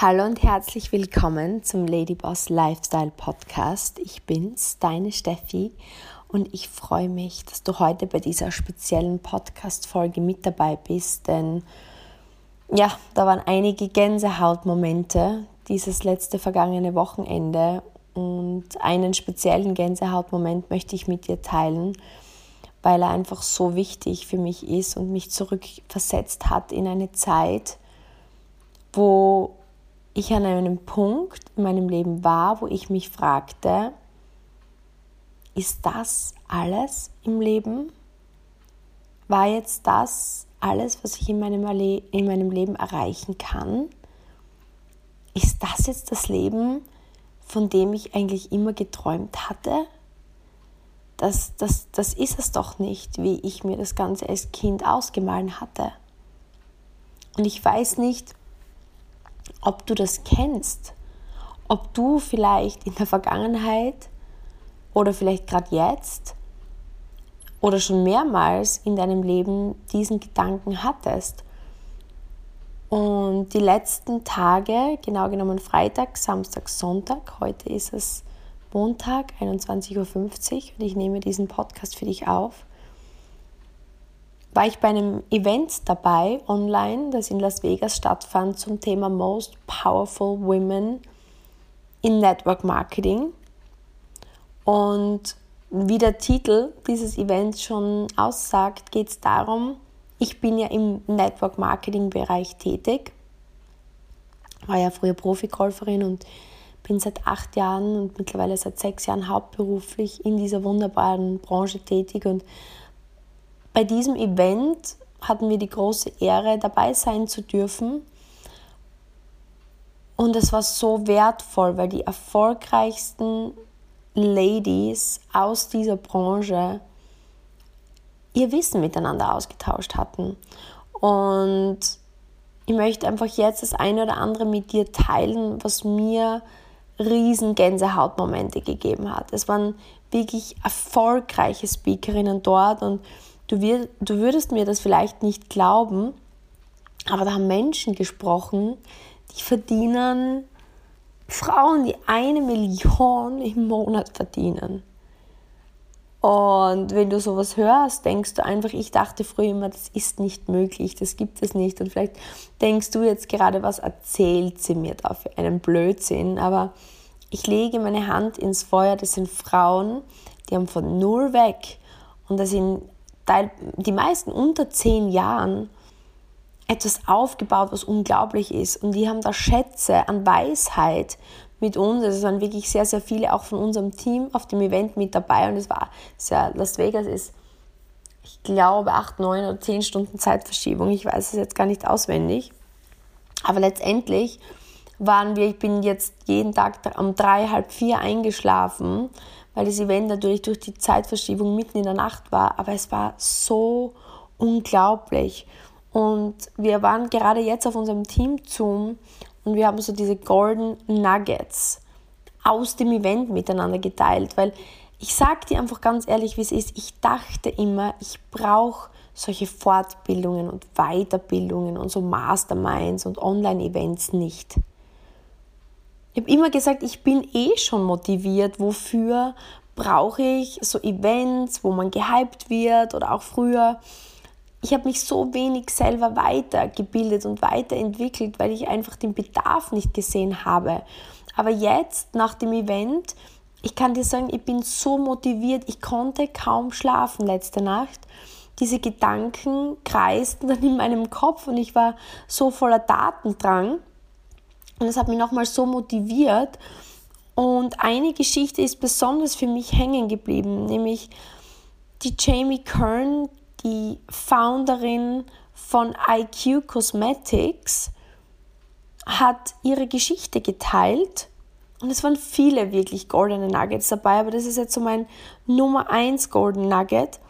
Hallo und herzlich willkommen zum Ladyboss Lifestyle Podcast. Ich bin's, deine Steffi, und ich freue mich, dass du heute bei dieser speziellen Podcast-Folge mit dabei bist, denn ja, da waren einige Gänsehautmomente dieses letzte vergangene Wochenende und einen speziellen Gänsehautmoment möchte ich mit dir teilen, weil er einfach so wichtig für mich ist und mich zurückversetzt hat in eine Zeit, wo ich an einem Punkt in meinem Leben war, wo ich mich fragte, ist das alles im Leben? War jetzt das alles, was ich in meinem, in meinem Leben erreichen kann? Ist das jetzt das Leben, von dem ich eigentlich immer geträumt hatte? Das, das, das ist es doch nicht, wie ich mir das Ganze als Kind ausgemahlen hatte. Und ich weiß nicht, ob du das kennst, ob du vielleicht in der Vergangenheit oder vielleicht gerade jetzt oder schon mehrmals in deinem Leben diesen Gedanken hattest. Und die letzten Tage, genau genommen Freitag, Samstag, Sonntag, heute ist es Montag, 21.50 Uhr und ich nehme diesen Podcast für dich auf, war ich bei einem Event dabei online, das in Las Vegas stattfand zum Thema Most Powerful Women in Network Marketing. Und wie der Titel dieses Events schon aussagt, geht es darum, ich bin ja im Network Marketing Bereich tätig, war ja früher Profikolferin und bin seit acht Jahren und mittlerweile seit sechs Jahren hauptberuflich in dieser wunderbaren Branche tätig und bei diesem Event hatten wir die große Ehre, dabei sein zu dürfen. Und es war so wertvoll, weil die erfolgreichsten Ladies aus dieser Branche ihr Wissen miteinander ausgetauscht hatten. Und ich möchte einfach jetzt das eine oder andere mit dir teilen, was mir riesen Gänsehautmomente gegeben hat. Es waren wirklich erfolgreiche Speakerinnen dort und Du, wir, du würdest mir das vielleicht nicht glauben, aber da haben Menschen gesprochen, die verdienen, Frauen, die eine Million im Monat verdienen. Und wenn du sowas hörst, denkst du einfach, ich dachte früher immer, das ist nicht möglich, das gibt es nicht. Und vielleicht denkst du jetzt gerade, was erzählt sie mir da für einen Blödsinn. Aber ich lege meine Hand ins Feuer, das sind Frauen, die haben von null weg und das sind die meisten unter zehn Jahren etwas aufgebaut, was unglaublich ist. Und die haben da Schätze an Weisheit mit uns. Also es waren wirklich sehr, sehr viele auch von unserem Team auf dem Event mit dabei. Und es war sehr, Las Vegas ist, ich glaube, acht, neun oder zehn Stunden Zeitverschiebung. Ich weiß es jetzt gar nicht auswendig. Aber letztendlich waren wir, ich bin jetzt jeden Tag um drei, halb vier eingeschlafen, weil das Event natürlich durch die Zeitverschiebung mitten in der Nacht war. Aber es war so unglaublich. Und wir waren gerade jetzt auf unserem Team Zoom und wir haben so diese Golden Nuggets aus dem Event miteinander geteilt, weil ich sage dir einfach ganz ehrlich, wie es ist. Ich dachte immer, ich brauche solche Fortbildungen und Weiterbildungen und so Masterminds und Online-Events nicht. Ich habe immer gesagt, ich bin eh schon motiviert. Wofür brauche ich so Events, wo man gehypt wird oder auch früher? Ich habe mich so wenig selber weitergebildet und weiterentwickelt, weil ich einfach den Bedarf nicht gesehen habe. Aber jetzt, nach dem Event, ich kann dir sagen, ich bin so motiviert, ich konnte kaum schlafen letzte Nacht. Diese Gedanken kreisten dann in meinem Kopf und ich war so voller Datendrang. Und das hat mich nochmal so motiviert. Und eine Geschichte ist besonders für mich hängen geblieben, nämlich die Jamie Kern, die Founderin von IQ Cosmetics, hat ihre Geschichte geteilt. Und es waren viele wirklich goldene Nuggets dabei, aber das ist jetzt so mein Nummer 1 Golden Nugget.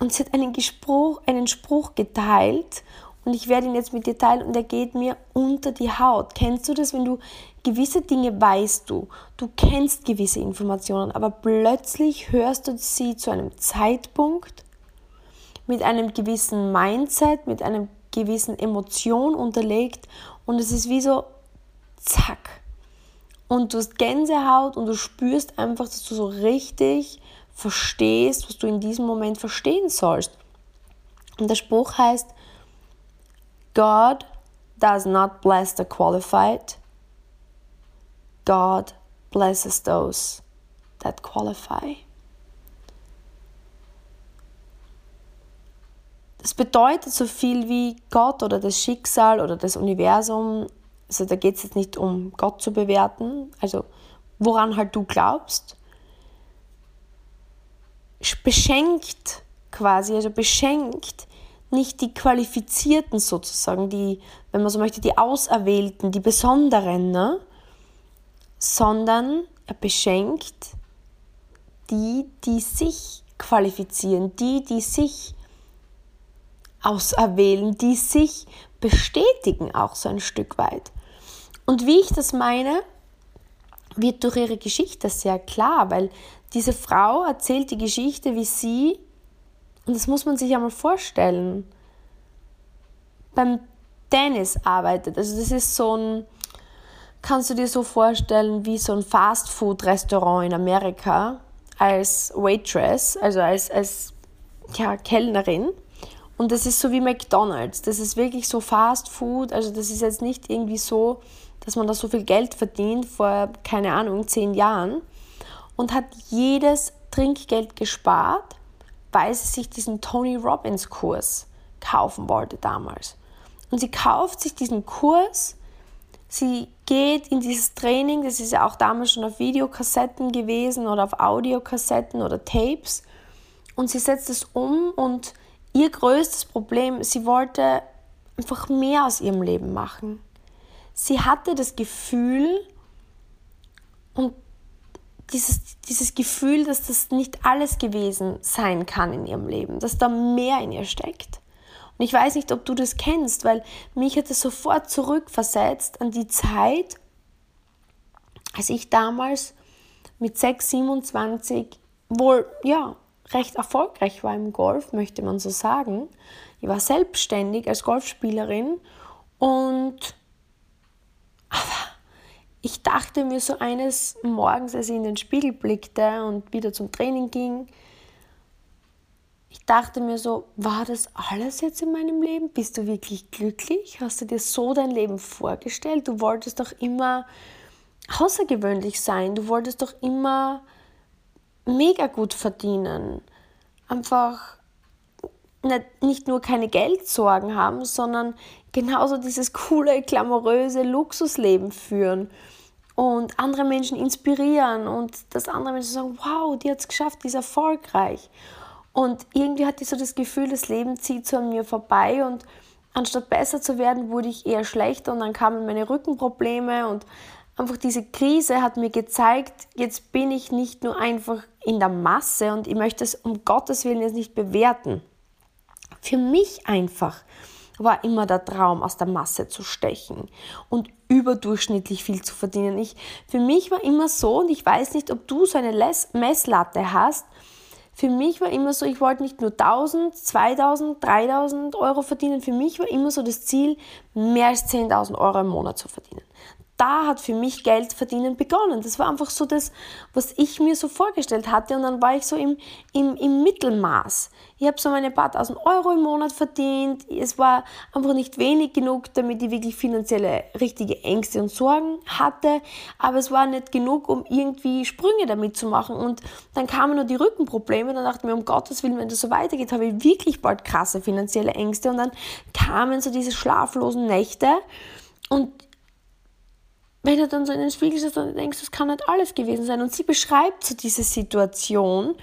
Und sie hat einen Spruch, einen Spruch geteilt und ich werde ihn jetzt mit dir teilen und er geht mir unter die Haut. Kennst du das, wenn du gewisse Dinge weißt du, du kennst gewisse Informationen, aber plötzlich hörst du sie zu einem Zeitpunkt mit einem gewissen Mindset, mit einer gewissen Emotion unterlegt und es ist wie so, zack. Und du hast Gänsehaut und du spürst einfach, dass du so richtig verstehst, was du in diesem Moment verstehen sollst. Und der Spruch heißt, God does not bless the qualified. God blesses those that qualify. Das bedeutet so viel wie Gott oder das Schicksal oder das Universum. Also da geht es jetzt nicht um Gott zu bewerten, also woran halt du glaubst. Beschenkt quasi, also beschenkt nicht die Qualifizierten sozusagen, die, wenn man so möchte, die Auserwählten, die Besonderen, ne? sondern er beschenkt die, die sich qualifizieren, die, die sich auserwählen, die sich bestätigen auch so ein Stück weit. Und wie ich das meine, wird durch ihre Geschichte sehr klar, weil diese Frau erzählt die Geschichte, wie sie, und das muss man sich einmal vorstellen, beim Tennis arbeitet. Also das ist so ein, kannst du dir so vorstellen, wie so ein Fastfood-Restaurant in Amerika als Waitress, also als, als ja, Kellnerin. Und das ist so wie McDonald's. Das ist wirklich so Fast Food. Also das ist jetzt nicht irgendwie so, dass man da so viel Geld verdient vor, keine Ahnung, zehn Jahren. Und hat jedes Trinkgeld gespart, weil sie sich diesen Tony Robbins Kurs kaufen wollte damals. Und sie kauft sich diesen Kurs, sie geht in dieses Training, das ist ja auch damals schon auf Videokassetten gewesen oder auf Audiokassetten oder Tapes. Und sie setzt es um und ihr größtes Problem, sie wollte einfach mehr aus ihrem Leben machen. Sie hatte das Gefühl und dieses, dieses Gefühl, dass das nicht alles gewesen sein kann in ihrem Leben, dass da mehr in ihr steckt. Und ich weiß nicht, ob du das kennst, weil mich hat es sofort zurückversetzt an die Zeit, als ich damals mit 6, 27 wohl, ja, recht erfolgreich war im Golf, möchte man so sagen. Ich war selbstständig als Golfspielerin und aber ich dachte mir so eines Morgens, als ich in den Spiegel blickte und wieder zum Training ging, ich dachte mir so, war das alles jetzt in meinem Leben? Bist du wirklich glücklich? Hast du dir so dein Leben vorgestellt? Du wolltest doch immer außergewöhnlich sein. Du wolltest doch immer mega gut verdienen. Einfach nicht nur keine Geldsorgen haben, sondern genauso dieses coole, glamouröse Luxusleben führen und andere Menschen inspirieren und dass andere Menschen sagen, wow, die hat es geschafft, die ist erfolgreich. Und irgendwie hatte ich so das Gefühl, das Leben zieht so an mir vorbei und anstatt besser zu werden, wurde ich eher schlechter und dann kamen meine Rückenprobleme und einfach diese Krise hat mir gezeigt, jetzt bin ich nicht nur einfach in der Masse und ich möchte es um Gottes Willen jetzt nicht bewerten. Für mich einfach war immer der Traum, aus der Masse zu stechen und überdurchschnittlich viel zu verdienen. Ich, für mich war immer so, und ich weiß nicht, ob du so eine Messlatte hast, für mich war immer so, ich wollte nicht nur 1000, 2000, 3000 Euro verdienen. Für mich war immer so das Ziel, mehr als 10.000 Euro im Monat zu verdienen da hat für mich Geld verdienen begonnen. Das war einfach so das, was ich mir so vorgestellt hatte. Und dann war ich so im, im, im Mittelmaß. Ich habe so meine paar tausend Euro im Monat verdient. Es war einfach nicht wenig genug, damit ich wirklich finanzielle richtige Ängste und Sorgen hatte. Aber es war nicht genug, um irgendwie Sprünge damit zu machen. Und dann kamen nur die Rückenprobleme. Dann dachte ich mir, um Gottes Willen, wenn das so weitergeht, habe ich wirklich bald krasse finanzielle Ängste. Und dann kamen so diese schlaflosen Nächte. Und wenn du dann so in den Spiegel schaust und denkst, das kann nicht alles gewesen sein. Und sie beschreibt so diese Situation,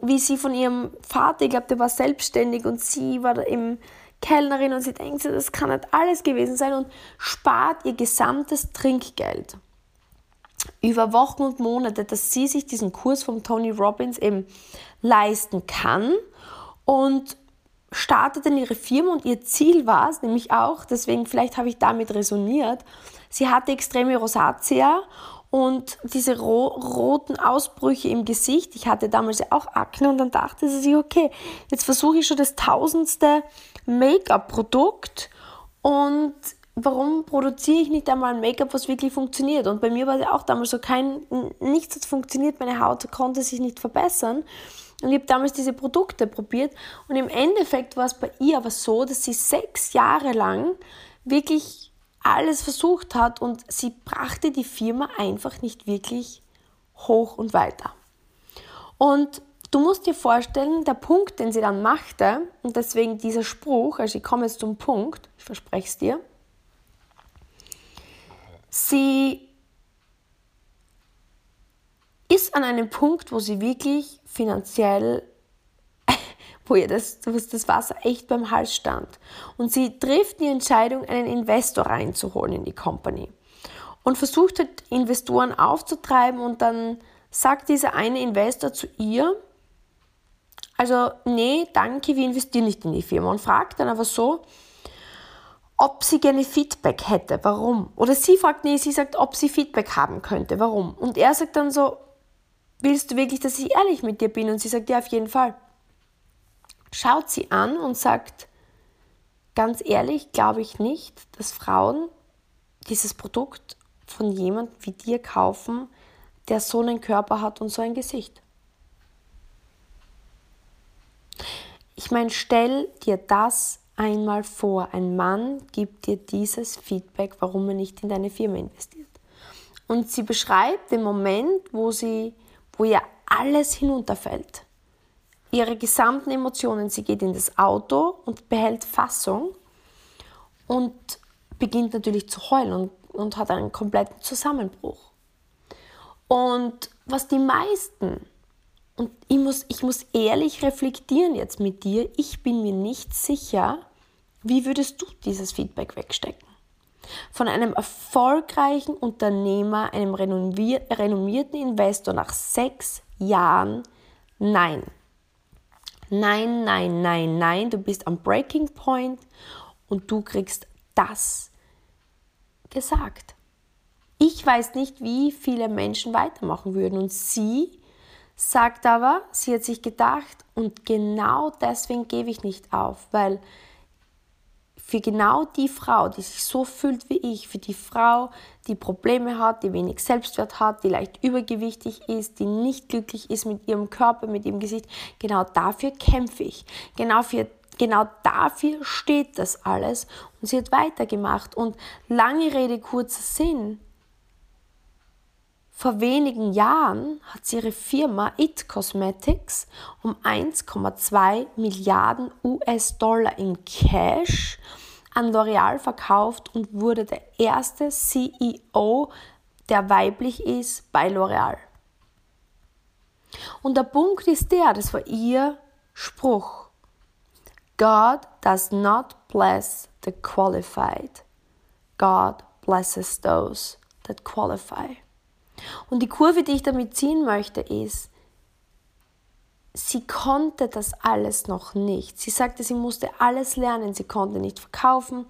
wie sie von ihrem Vater, ich glaube, der war selbstständig und sie war da eben Kellnerin und sie denkt, das kann nicht alles gewesen sein und spart ihr gesamtes Trinkgeld über Wochen und Monate, dass sie sich diesen Kurs von Tony Robbins eben leisten kann und startet dann ihre Firma und ihr Ziel war es nämlich auch, deswegen vielleicht habe ich damit resoniert, sie hatte extreme Rosatia und diese ro roten Ausbrüche im Gesicht. Ich hatte damals ja auch Akne und dann dachte sie sich, okay, jetzt versuche ich schon das tausendste Make-up-Produkt und warum produziere ich nicht einmal ein Make-up, was wirklich funktioniert? Und bei mir war es auch damals so, kein, nichts hat funktioniert, meine Haut konnte sich nicht verbessern. Und ich habe damals diese Produkte probiert und im Endeffekt war es bei ihr aber so, dass sie sechs Jahre lang wirklich alles versucht hat und sie brachte die Firma einfach nicht wirklich hoch und weiter. Und du musst dir vorstellen, der Punkt, den sie dann machte, und deswegen dieser Spruch, also ich komme jetzt zum Punkt, ich verspreche es dir, sie ist an einem Punkt, wo sie wirklich finanziell, wo ihr das, das Wasser echt beim Hals stand. Und sie trifft die Entscheidung, einen Investor reinzuholen in die Company. Und versucht halt Investoren aufzutreiben und dann sagt dieser eine Investor zu ihr, also nee, danke, wir investieren nicht in die Firma und fragt dann aber so, ob sie gerne Feedback hätte, warum? Oder sie fragt, nee, sie sagt, ob sie Feedback haben könnte, warum? Und er sagt dann so, willst du wirklich, dass ich ehrlich mit dir bin? Und sie sagt, ja, auf jeden Fall. Schaut sie an und sagt, ganz ehrlich, glaube ich nicht, dass Frauen dieses Produkt von jemand wie dir kaufen, der so einen Körper hat und so ein Gesicht. Ich meine, stell dir das einmal vor. Ein Mann gibt dir dieses Feedback, warum er nicht in deine Firma investiert. Und sie beschreibt den Moment, wo sie wo ihr alles hinunterfällt. Ihre gesamten Emotionen, sie geht in das Auto und behält Fassung und beginnt natürlich zu heulen und, und hat einen kompletten Zusammenbruch. Und was die meisten, und ich muss, ich muss ehrlich reflektieren jetzt mit dir, ich bin mir nicht sicher, wie würdest du dieses Feedback wegstecken? Von einem erfolgreichen Unternehmer, einem renommierten Investor nach sechs Jahren, nein. Nein, nein, nein, nein, du bist am Breaking Point und du kriegst das gesagt. Ich weiß nicht, wie viele Menschen weitermachen würden. Und sie sagt aber, sie hat sich gedacht, und genau deswegen gebe ich nicht auf, weil für genau die Frau, die sich so fühlt wie ich, für die Frau, die Probleme hat, die wenig Selbstwert hat, die leicht übergewichtig ist, die nicht glücklich ist mit ihrem Körper, mit ihrem Gesicht, genau dafür kämpfe ich. Genau, für, genau dafür steht das alles. Und sie hat weitergemacht. Und lange Rede, kurzer Sinn. Vor wenigen Jahren hat sie ihre Firma It Cosmetics um 1,2 Milliarden US-Dollar in Cash an L'Oreal verkauft und wurde der erste CEO, der weiblich ist bei L'Oreal. Und der Punkt ist der, das war ihr Spruch. God does not bless the qualified. God blesses those that qualify. Und die Kurve, die ich damit ziehen möchte, ist, sie konnte das alles noch nicht. Sie sagte, sie musste alles lernen, sie konnte nicht verkaufen,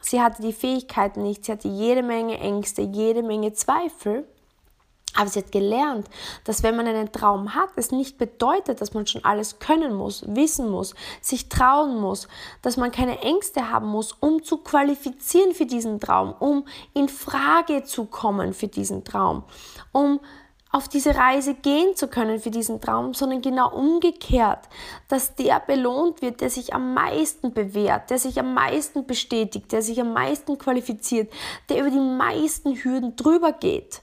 sie hatte die Fähigkeiten nicht, sie hatte jede Menge Ängste, jede Menge Zweifel. Aber sie hat gelernt, dass wenn man einen Traum hat, es nicht bedeutet, dass man schon alles können muss, wissen muss, sich trauen muss, dass man keine Ängste haben muss, um zu qualifizieren für diesen Traum, um in Frage zu kommen für diesen Traum, um auf diese Reise gehen zu können für diesen Traum, sondern genau umgekehrt, dass der belohnt wird, der sich am meisten bewährt, der sich am meisten bestätigt, der sich am meisten qualifiziert, der über die meisten Hürden drüber geht.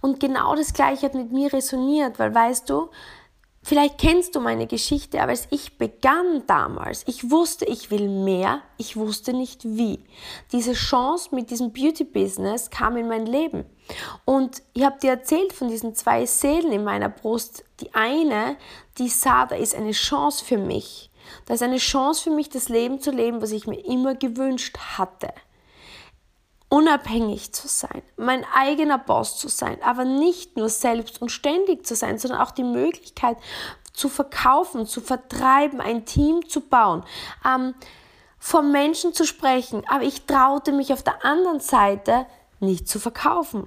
Und genau das Gleiche hat mit mir resoniert, weil weißt du, vielleicht kennst du meine Geschichte, aber als ich begann damals, ich wusste, ich will mehr, ich wusste nicht wie. Diese Chance mit diesem Beauty-Business kam in mein Leben. Und ich habe dir erzählt von diesen zwei Seelen in meiner Brust. Die eine, die sah, da ist eine Chance für mich. Da ist eine Chance für mich, das Leben zu leben, was ich mir immer gewünscht hatte unabhängig zu sein, mein eigener Boss zu sein, aber nicht nur selbst und ständig zu sein, sondern auch die Möglichkeit zu verkaufen, zu vertreiben, ein Team zu bauen, ähm, vom Menschen zu sprechen. Aber ich traute mich auf der anderen Seite nicht zu verkaufen.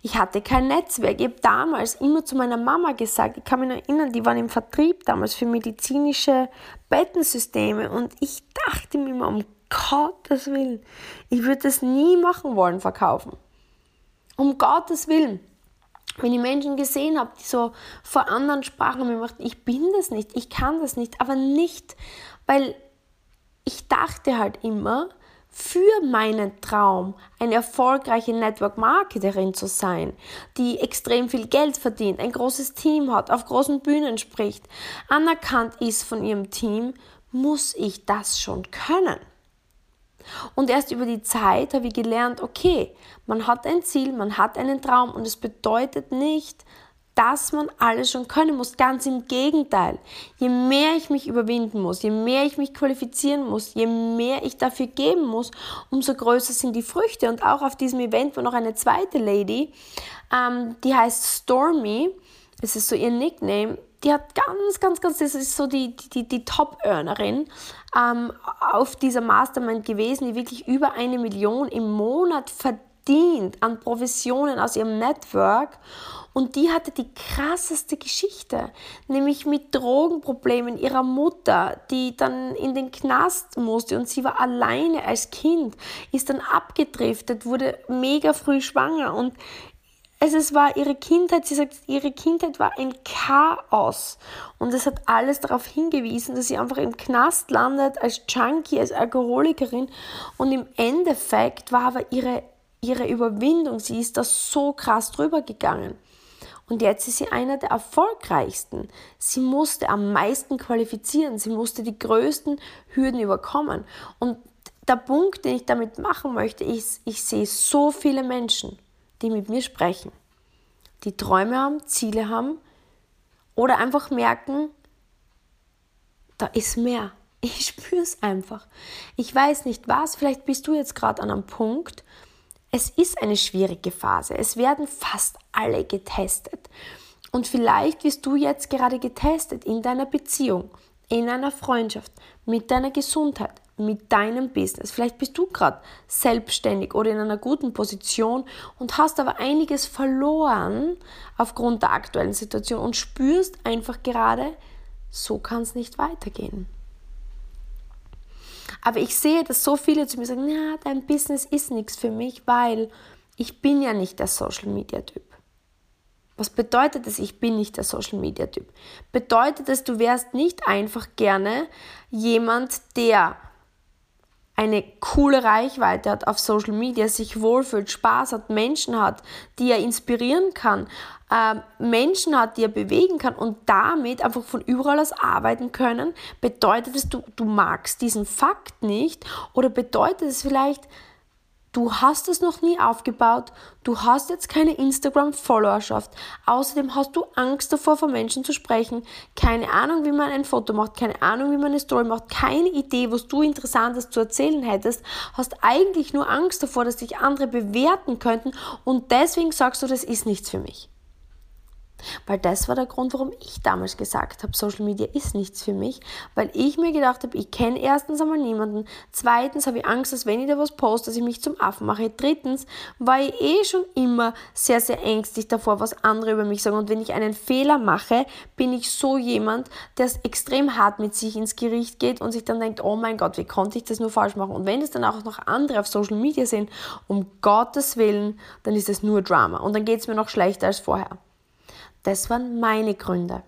Ich hatte kein Netzwerk. Ich habe damals immer zu meiner Mama gesagt, ich kann mich noch erinnern, die waren im Vertrieb damals für medizinische Bettensysteme und ich dachte mir immer, um Gottes Willen. Ich würde das nie machen wollen, verkaufen. Um Gottes Willen. Wenn ich Menschen gesehen habe, die so vor anderen sprachen mir dachten, ich bin das nicht, ich kann das nicht, aber nicht, weil ich dachte halt immer, für meinen Traum, eine erfolgreiche Network Marketerin zu sein, die extrem viel Geld verdient, ein großes Team hat, auf großen Bühnen spricht, anerkannt ist von ihrem Team, muss ich das schon können. Und erst über die Zeit habe ich gelernt, okay, man hat ein Ziel, man hat einen Traum und es bedeutet nicht, dass man alles schon können muss. Ganz im Gegenteil. Je mehr ich mich überwinden muss, je mehr ich mich qualifizieren muss, je mehr ich dafür geben muss, umso größer sind die Früchte. Und auch auf diesem Event war noch eine zweite Lady, ähm, die heißt Stormy. Das ist so ihr Nickname. Die hat ganz, ganz, ganz, das ist so die, die, die Top-Earnerin ähm, auf dieser Mastermind gewesen, die wirklich über eine Million im Monat verdient an Provisionen aus ihrem Network. Und die hatte die krasseste Geschichte, nämlich mit Drogenproblemen ihrer Mutter, die dann in den Knast musste und sie war alleine als Kind, ist dann abgedriftet, wurde mega früh schwanger und es, es war ihre Kindheit, sie sagt, ihre Kindheit war ein Chaos. Und es hat alles darauf hingewiesen, dass sie einfach im Knast landet, als Junkie, als Alkoholikerin. Und im Endeffekt war aber ihre, ihre Überwindung, sie ist da so krass drüber gegangen. Und jetzt ist sie einer der erfolgreichsten. Sie musste am meisten qualifizieren. Sie musste die größten Hürden überkommen. Und der Punkt, den ich damit machen möchte, ist, ich sehe so viele Menschen, die mit mir sprechen, die Träume haben, Ziele haben oder einfach merken, da ist mehr. Ich spüre es einfach. Ich weiß nicht was, vielleicht bist du jetzt gerade an einem Punkt, es ist eine schwierige Phase. Es werden fast alle getestet. Und vielleicht wirst du jetzt gerade getestet in deiner Beziehung, in einer Freundschaft, mit deiner Gesundheit, mit deinem Business. Vielleicht bist du gerade selbstständig oder in einer guten Position und hast aber einiges verloren aufgrund der aktuellen Situation und spürst einfach gerade, so kann es nicht weitergehen. Aber ich sehe, dass so viele zu mir sagen, na, dein Business ist nichts für mich, weil ich bin ja nicht der Social Media Typ. Was bedeutet das, ich bin nicht der Social Media Typ? Bedeutet es, du wärst nicht einfach gerne jemand, der eine coole Reichweite hat auf Social Media, sich wohlfühlt, Spaß hat, Menschen hat, die er inspirieren kann, äh, Menschen hat, die er bewegen kann und damit einfach von überall aus arbeiten können, bedeutet es, du, du magst diesen Fakt nicht oder bedeutet es vielleicht, Du hast es noch nie aufgebaut, du hast jetzt keine Instagram-Followerschaft. Außerdem hast du Angst davor, von Menschen zu sprechen, keine Ahnung, wie man ein Foto macht, keine Ahnung, wie man eine Story macht, keine Idee, was du Interessantes zu erzählen hättest, hast eigentlich nur Angst davor, dass dich andere bewerten könnten und deswegen sagst du, das ist nichts für mich. Weil das war der Grund, warum ich damals gesagt habe, Social Media ist nichts für mich, weil ich mir gedacht habe, ich kenne erstens einmal niemanden, zweitens habe ich Angst, dass wenn ich da was poste, dass ich mich zum Affen mache, drittens war ich eh schon immer sehr, sehr ängstlich davor, was andere über mich sagen. Und wenn ich einen Fehler mache, bin ich so jemand, der es extrem hart mit sich ins Gericht geht und sich dann denkt, oh mein Gott, wie konnte ich das nur falsch machen? Und wenn es dann auch noch andere auf Social Media sehen, um Gottes Willen, dann ist es nur Drama. Und dann geht es mir noch schlechter als vorher. Das waren meine Gründe.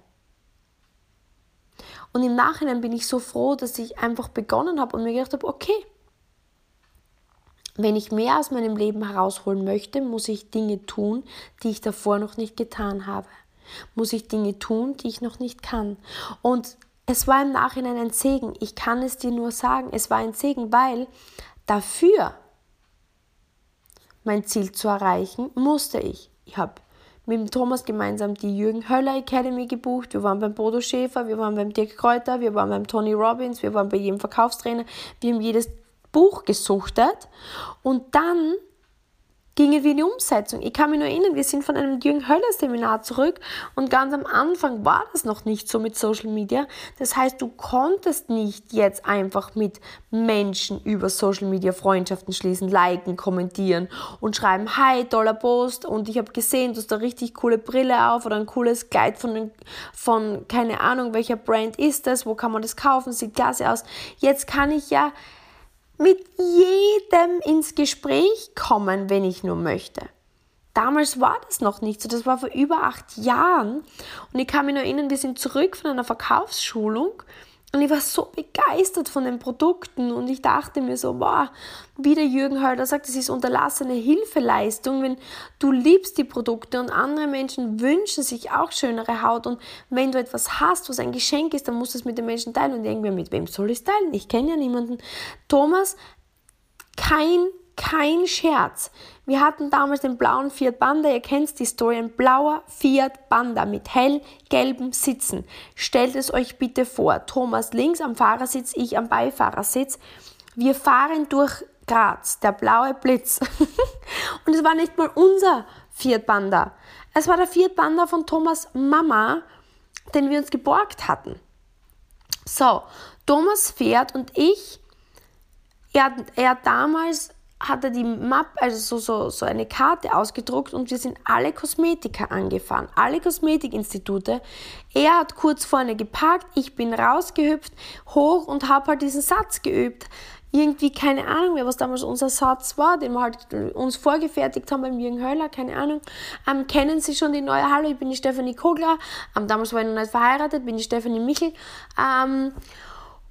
Und im Nachhinein bin ich so froh, dass ich einfach begonnen habe und mir gedacht habe, okay, wenn ich mehr aus meinem Leben herausholen möchte, muss ich Dinge tun, die ich davor noch nicht getan habe. Muss ich Dinge tun, die ich noch nicht kann. Und es war im Nachhinein ein Segen. Ich kann es dir nur sagen, es war ein Segen, weil dafür mein Ziel zu erreichen, musste ich. Ich habe mit dem Thomas gemeinsam die Jürgen Höller Academy gebucht. Wir waren beim Bodo Schäfer, wir waren beim Dirk Kräuter, wir waren beim Tony Robbins, wir waren bei jedem Verkaufstrainer. Wir haben jedes Buch gesuchtet und dann gingen wir in die Umsetzung. Ich kann mich nur erinnern, wir sind von einem Jürgen Höller Seminar zurück und ganz am Anfang war das noch nicht so mit Social Media. Das heißt, du konntest nicht jetzt einfach mit Menschen über Social Media Freundschaften schließen, liken, kommentieren und schreiben, hi, toller Post und ich habe gesehen, du hast da richtig coole Brille auf oder ein cooles Kleid von, von keine Ahnung, welcher Brand ist das, wo kann man das kaufen, sieht klasse aus. Jetzt kann ich ja mit jedem ins Gespräch kommen, wenn ich nur möchte. Damals war das noch nicht so, das war vor über acht Jahren. Und ich kann mich noch erinnern, wir sind zurück von einer Verkaufsschulung und ich war so begeistert von den Produkten und ich dachte mir so, boah, wie der Jürgen Hölder sagt, das ist unterlassene Hilfeleistung, wenn du liebst die Produkte und andere Menschen wünschen sich auch schönere Haut und wenn du etwas hast, was ein Geschenk ist, dann musst du es mit den Menschen teilen und irgendwie mit wem soll ich es teilen? Ich kenne ja niemanden. Thomas, kein kein Scherz. Wir hatten damals den blauen Fiat Panda, ihr kennt die Story, ein blauer Fiat Panda mit hellgelben Sitzen. Stellt es euch bitte vor, Thomas links am Fahrersitz, ich am Beifahrersitz. Wir fahren durch Graz, der blaue Blitz. Und es war nicht mal unser Fiat Panda. Es war der Fiat Panda von Thomas Mama, den wir uns geborgt hatten. So, Thomas fährt und ich, er, er damals hat er die Map, also so, so, so eine Karte ausgedruckt und wir sind alle Kosmetiker angefahren, alle Kosmetikinstitute. Er hat kurz vorne geparkt, ich bin rausgehüpft, hoch und habe halt diesen Satz geübt. Irgendwie, keine Ahnung mehr, was damals unser Satz war, den wir halt uns vorgefertigt haben beim Jürgen Höller, keine Ahnung. Ähm, kennen Sie schon die neue Hallo, ich bin die Stefanie Kogler. Ähm, damals war ich noch nicht verheiratet, bin die Stefanie Michel. Ähm,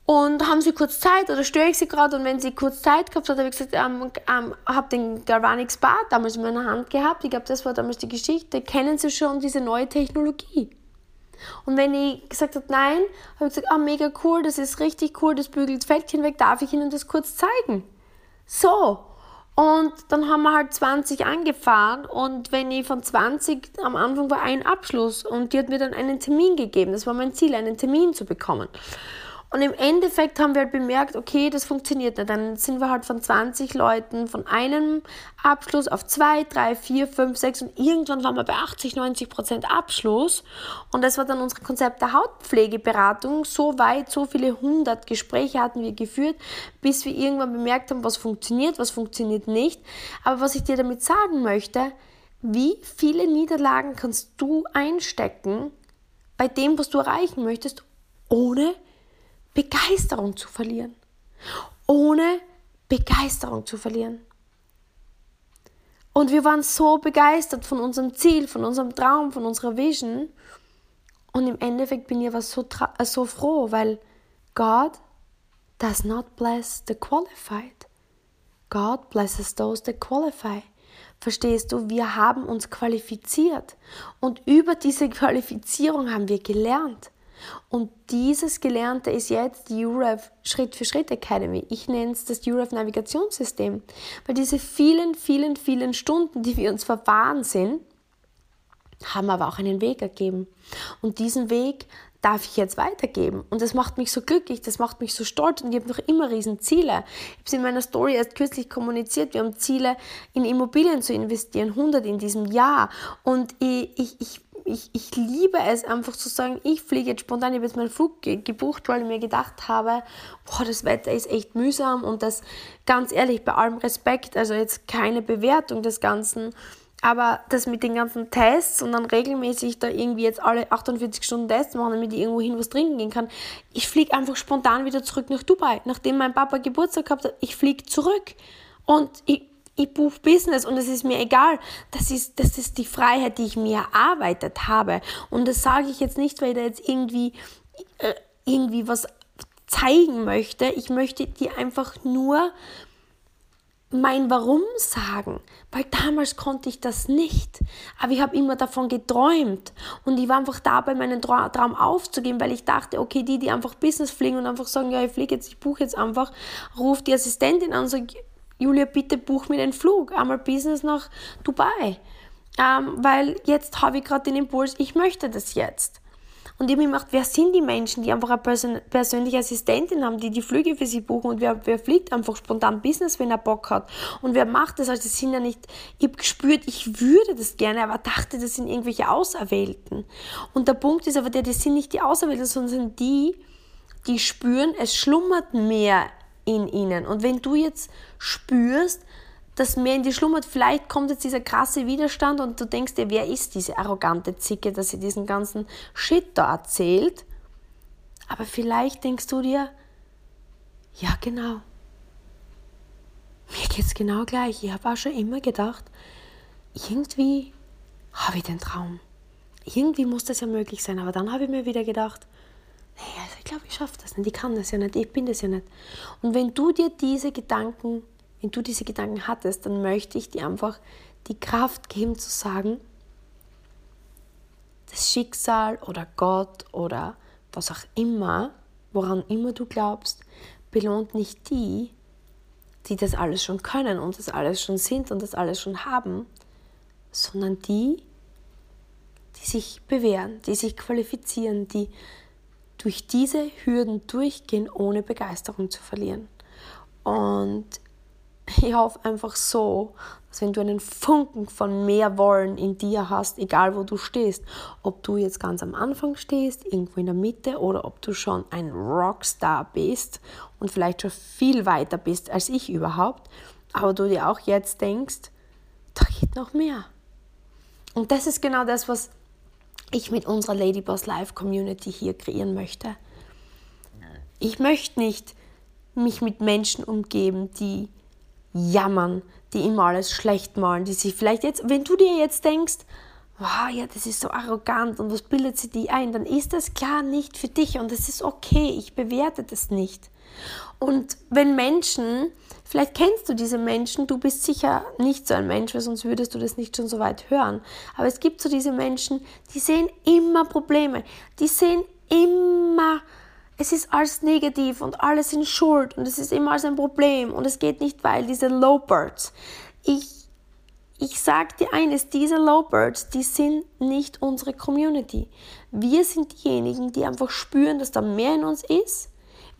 und haben Sie kurz Zeit oder störe ich Sie gerade? Und wenn sie kurz Zeit gehabt hat, habe ich gesagt, ähm, ähm, habe den Galvanix Bart damals in meiner Hand gehabt. Ich glaube, das war damals die Geschichte. Kennen Sie schon diese neue Technologie? Und wenn ich gesagt habe, nein, habe ich gesagt, ah, mega cool, das ist richtig cool, das bügelt Fältchen weg, darf ich Ihnen das kurz zeigen? So. Und dann haben wir halt 20 angefahren und wenn ich von 20, am Anfang war ein Abschluss und die hat mir dann einen Termin gegeben. Das war mein Ziel, einen Termin zu bekommen. Und im Endeffekt haben wir halt bemerkt, okay, das funktioniert nicht. Dann sind wir halt von 20 Leuten von einem Abschluss auf zwei, drei, vier, fünf, sechs und irgendwann waren wir bei 80, 90 Prozent Abschluss. Und das war dann unser Konzept der Hautpflegeberatung. So weit, so viele hundert Gespräche hatten wir geführt, bis wir irgendwann bemerkt haben, was funktioniert, was funktioniert nicht. Aber was ich dir damit sagen möchte, wie viele Niederlagen kannst du einstecken bei dem, was du erreichen möchtest, ohne Begeisterung zu verlieren. Ohne Begeisterung zu verlieren. Und wir waren so begeistert von unserem Ziel, von unserem Traum, von unserer Vision. Und im Endeffekt bin ich aber so, äh, so froh, weil God does not bless the qualified. God blesses those that qualify. Verstehst du, wir haben uns qualifiziert und über diese Qualifizierung haben wir gelernt. Und dieses Gelernte ist jetzt die UREF Schritt für Schritt Academy. Ich nenne es das UREF Navigationssystem, weil diese vielen, vielen, vielen Stunden, die wir uns verfahren sind, haben aber auch einen Weg ergeben. Und diesen Weg darf ich jetzt weitergeben. Und das macht mich so glücklich, das macht mich so stolz und ich habe noch immer riesen Ziele. Ich habe es in meiner Story erst kürzlich kommuniziert, wir haben Ziele, in Immobilien zu investieren, 100 in diesem Jahr. Und ich, ich, ich ich, ich liebe es einfach zu sagen, ich fliege jetzt spontan, ich habe jetzt meinen Flug gebucht, weil ich mir gedacht habe, boah, das Wetter ist echt mühsam und das ganz ehrlich, bei allem Respekt, also jetzt keine Bewertung des Ganzen, aber das mit den ganzen Tests und dann regelmäßig da irgendwie jetzt alle 48 Stunden Tests machen, damit ich irgendwo hin was trinken gehen kann. Ich fliege einfach spontan wieder zurück nach Dubai. Nachdem mein Papa Geburtstag gehabt hat, ich fliege zurück. Und ich, ich buche Business und es ist mir egal. Das ist, das ist die Freiheit, die ich mir erarbeitet habe. Und das sage ich jetzt nicht, weil ich da jetzt irgendwie, äh, irgendwie was zeigen möchte. Ich möchte dir einfach nur mein Warum sagen, weil damals konnte ich das nicht. Aber ich habe immer davon geträumt und ich war einfach dabei, meinen Traum aufzugeben, weil ich dachte, okay, die, die einfach Business fliegen und einfach sagen, ja, ich fliege jetzt, ich buche jetzt einfach, ruft die Assistentin an und sagt, Julia, bitte buch mir den Flug, einmal Business nach Dubai. Ähm, weil jetzt habe ich gerade den Impuls, ich möchte das jetzt. Und ich habe mir gedacht, wer sind die Menschen, die einfach eine Persön persönliche Assistentin haben, die die Flüge für sie buchen und wer, wer fliegt einfach spontan Business, wenn er Bock hat. Und wer macht das? Also das sind ja nicht, ich habe gespürt, ich würde das gerne, aber dachte, das sind irgendwelche Auserwählten. Und der Punkt ist aber der, das sind nicht die Auserwählten, sondern die, die spüren, es schlummert mehr in ihnen. Und wenn du jetzt spürst, dass mehr in dir schlummert, vielleicht kommt jetzt dieser krasse Widerstand und du denkst dir, wer ist diese arrogante Zicke, dass sie diesen ganzen Shit da erzählt. Aber vielleicht denkst du dir, ja genau, mir geht es genau gleich. Ich habe auch schon immer gedacht, irgendwie habe ich den Traum. Irgendwie muss das ja möglich sein. Aber dann habe ich mir wieder gedacht, nee, also ich glaube, ich schaffe das nicht. Ich kann das ja nicht. Ich bin das ja nicht. Und wenn du dir diese Gedanken, wenn du diese Gedanken hattest, dann möchte ich dir einfach die Kraft geben zu sagen, das Schicksal oder Gott oder was auch immer, woran immer du glaubst, belohnt nicht die, die das alles schon können und das alles schon sind und das alles schon haben, sondern die, die sich bewähren, die sich qualifizieren, die durch diese Hürden durchgehen, ohne Begeisterung zu verlieren. Und ich hoffe einfach so, dass wenn du einen Funken von mehr Wollen in dir hast, egal wo du stehst, ob du jetzt ganz am Anfang stehst, irgendwo in der Mitte oder ob du schon ein Rockstar bist und vielleicht schon viel weiter bist als ich überhaupt, aber du dir auch jetzt denkst, da geht noch mehr. Und das ist genau das, was ich mit unserer Ladyboss Live Community hier kreieren möchte. Ich möchte nicht mich mit Menschen umgeben, die jammern, die immer alles schlecht malen, die sich vielleicht jetzt, wenn du dir jetzt denkst, wow, ja, das ist so arrogant und was bildet sie die ein, dann ist das klar nicht für dich und es ist okay, ich bewerte das nicht. Und wenn Menschen, vielleicht kennst du diese Menschen, du bist sicher nicht so ein Mensch, weil sonst würdest du das nicht schon so weit hören. Aber es gibt so diese Menschen, die sehen immer Probleme, die sehen immer es ist alles negativ und alles in Schuld und es ist immer alles ein Problem und es geht nicht, weil diese Lowbirds. Ich, ich sage dir eines, diese Lowbirds, die sind nicht unsere Community. Wir sind diejenigen, die einfach spüren, dass da mehr in uns ist.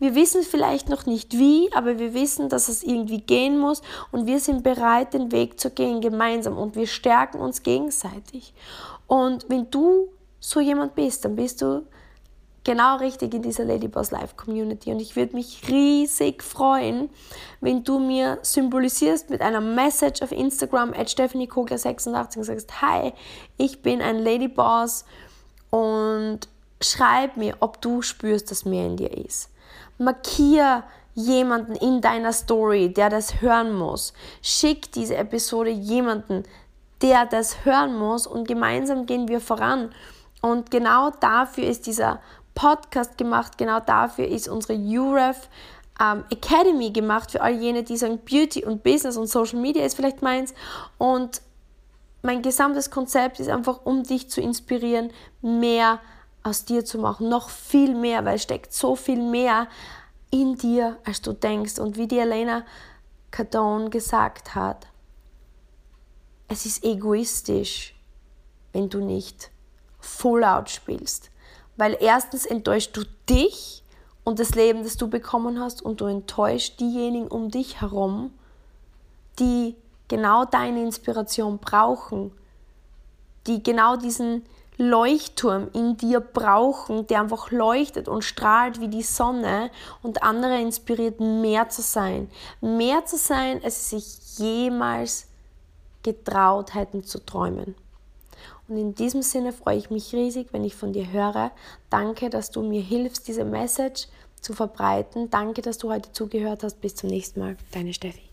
Wir wissen vielleicht noch nicht wie, aber wir wissen, dass es irgendwie gehen muss und wir sind bereit, den Weg zu gehen gemeinsam und wir stärken uns gegenseitig. Und wenn du so jemand bist, dann bist du genau richtig in dieser Ladyboss Live Community. Und ich würde mich riesig freuen, wenn du mir symbolisierst mit einer Message auf Instagram at Stephanie Kogler 86 und sagst, hi, ich bin ein Ladyboss und schreib mir, ob du spürst, dass mehr in dir ist. Markier jemanden in deiner Story, der das hören muss. Schick diese Episode jemanden, der das hören muss und gemeinsam gehen wir voran. Und genau dafür ist dieser Podcast gemacht. Genau dafür ist unsere UREF ähm, Academy gemacht für all jene, die sagen, Beauty und Business und Social Media ist vielleicht meins. Und mein gesamtes Konzept ist einfach, um dich zu inspirieren, mehr aus dir zu machen. Noch viel mehr, weil es steckt so viel mehr in dir, als du denkst. Und wie die Elena Cardone gesagt hat, es ist egoistisch, wenn du nicht full out spielst. Weil erstens enttäuscht du dich und das Leben, das du bekommen hast, und du enttäuscht diejenigen um dich herum, die genau deine Inspiration brauchen, die genau diesen Leuchtturm in dir brauchen, der einfach leuchtet und strahlt wie die Sonne und andere inspiriert, mehr zu sein. Mehr zu sein, als sie sich jemals getraut hätten zu träumen. Und in diesem Sinne freue ich mich riesig, wenn ich von dir höre. Danke, dass du mir hilfst, diese Message zu verbreiten. Danke, dass du heute zugehört hast. Bis zum nächsten Mal. Deine Steffi.